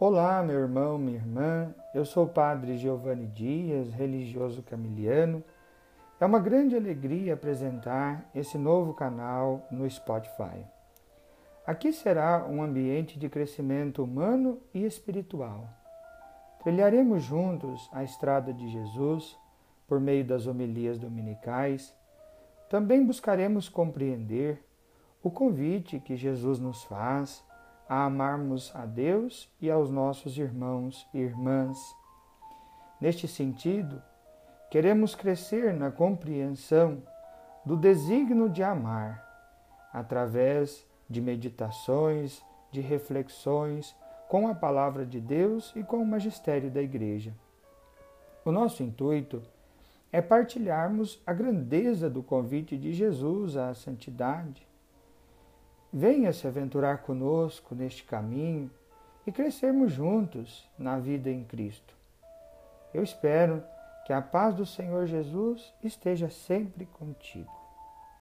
Olá, meu irmão, minha irmã. Eu sou o Padre Giovanni Dias, religioso camiliano. É uma grande alegria apresentar esse novo canal no Spotify. Aqui será um ambiente de crescimento humano e espiritual. Trilharemos juntos a estrada de Jesus por meio das homilias dominicais. Também buscaremos compreender o convite que Jesus nos faz a amarmos a Deus e aos nossos irmãos e irmãs. Neste sentido, queremos crescer na compreensão do desígnio de amar, através de meditações, de reflexões com a palavra de Deus e com o magistério da Igreja. O nosso intuito é partilharmos a grandeza do convite de Jesus à santidade, Venha se aventurar conosco neste caminho e crescermos juntos na vida em Cristo. Eu espero que a paz do Senhor Jesus esteja sempre contigo.